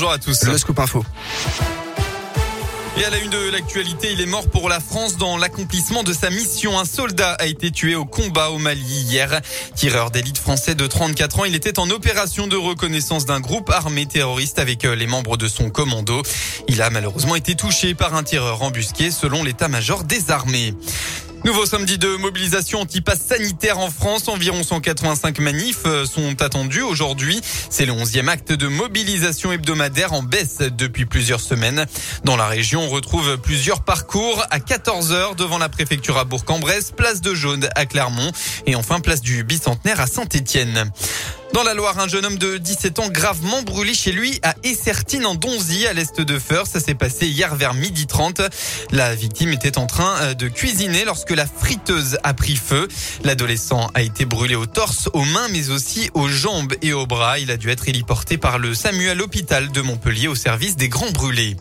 bonjour à tous. Le scoop info. Et à la une de l'actualité, il est mort pour la France dans l'accomplissement de sa mission. Un soldat a été tué au combat au Mali hier. Tireur d'élite français de 34 ans, il était en opération de reconnaissance d'un groupe armé terroriste avec euh, les membres de son commando. Il a malheureusement été touché par un tireur embusqué selon l'état-major des armées. Nouveau samedi de mobilisation anti-pass sanitaire en France. Environ 185 manifs euh, sont attendus aujourd'hui. C'est le 11e acte de mobilisation hebdomadaire en baisse depuis plusieurs semaines. Dans la région, on retrouve plusieurs parcours à 14 heures devant la préfecture à Bourg-en-Bresse, place de Jaune à Clermont et enfin place du Bicentenaire à Saint-Étienne. Dans la Loire, un jeune homme de 17 ans gravement brûlé chez lui à Essertine en Donzy à l'est de Feur. Ça s'est passé hier vers midi 30. La victime était en train euh, de cuisiner lorsque la friteuse a pris feu. L'adolescent a été brûlé au torse, aux mains mais aussi aux jambes et aux bras. Il a dû être héliporté par le SAMU à l'hôpital de Montpellier au service des grands brûlés.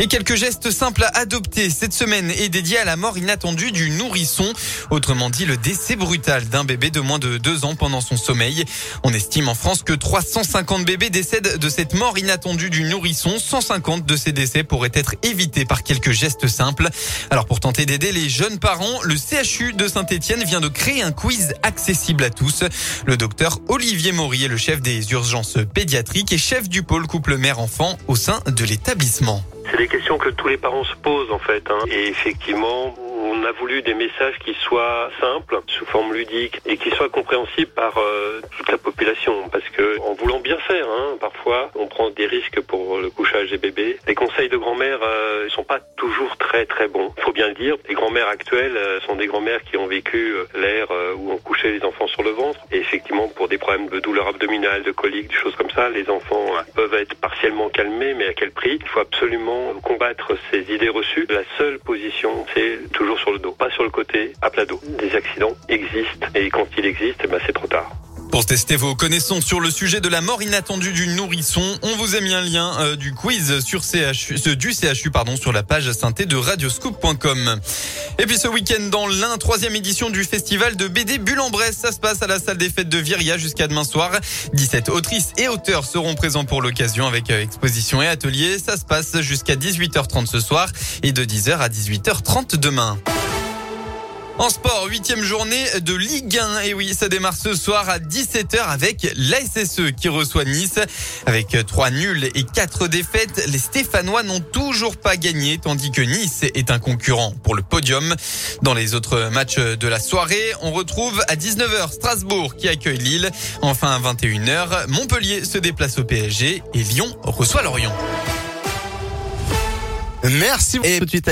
Et quelques gestes simples à adopter cette semaine est dédié à la mort inattendue du nourrisson. Autrement dit, le décès brutal d'un bébé de moins de deux ans pendant son sommeil. On estime en France que 350 bébés décèdent de cette mort inattendue du nourrisson. 150 de ces décès pourraient être évités par quelques gestes simples. Alors pour tenter d'aider les jeunes parents, le CHU de Saint-Etienne vient de créer un quiz accessible à tous. Le docteur Olivier Maury est le chef des urgences pédiatriques et chef du pôle couple mère-enfant au sein de l'établissement. C'est des questions que tous les parents se posent en fait. Hein. Et effectivement, on a voulu des messages qui soient simples, sous forme ludique, et qui soient compréhensibles par euh, toute la population. Parce que en voulant bien faire, hein, parfois, on prend des risques pour le couchage des bébés. Les conseils de grand-mère euh, sont pas toujours très très bons. Faut bien le dire. Les grand-mères actuelles euh, sont des grand-mères qui ont vécu l'ère où on couchait les enfants sur le ventre. Et effectivement, pour des problèmes de douleur abdominale, de colique, des choses comme ça, les enfants peuvent être partiellement calmés, mais à quel prix? Il faut absolument combattre ces idées reçues. La seule position, c'est toujours sur le dos, pas sur le côté, à plat dos. Des accidents existent et quand ils existent, eh ben c'est trop tard. Pour tester vos connaissances sur le sujet de la mort inattendue du nourrisson, on vous a mis un lien euh, du quiz sur du CHU pardon, sur la page synthé de radioscoop.com. Et puis ce week-end dans l'un, troisième édition du festival de BD Bulle en Bresse. Ça se passe à la salle des fêtes de Viria jusqu'à demain soir. 17 autrices et auteurs seront présents pour l'occasion avec euh, exposition et atelier. Ça se passe jusqu'à 18h30 ce soir et de 10h à 18h30 demain. En sport, huitième journée de Ligue 1. Et oui, ça démarre ce soir à 17h avec l'ASSE qui reçoit Nice. Avec trois nuls et quatre défaites, les Stéphanois n'ont toujours pas gagné, tandis que Nice est un concurrent pour le podium. Dans les autres matchs de la soirée, on retrouve à 19h Strasbourg qui accueille Lille. Enfin à 21h, Montpellier se déplace au PSG et Lyon reçoit Lorient. Merci. Et tout de suite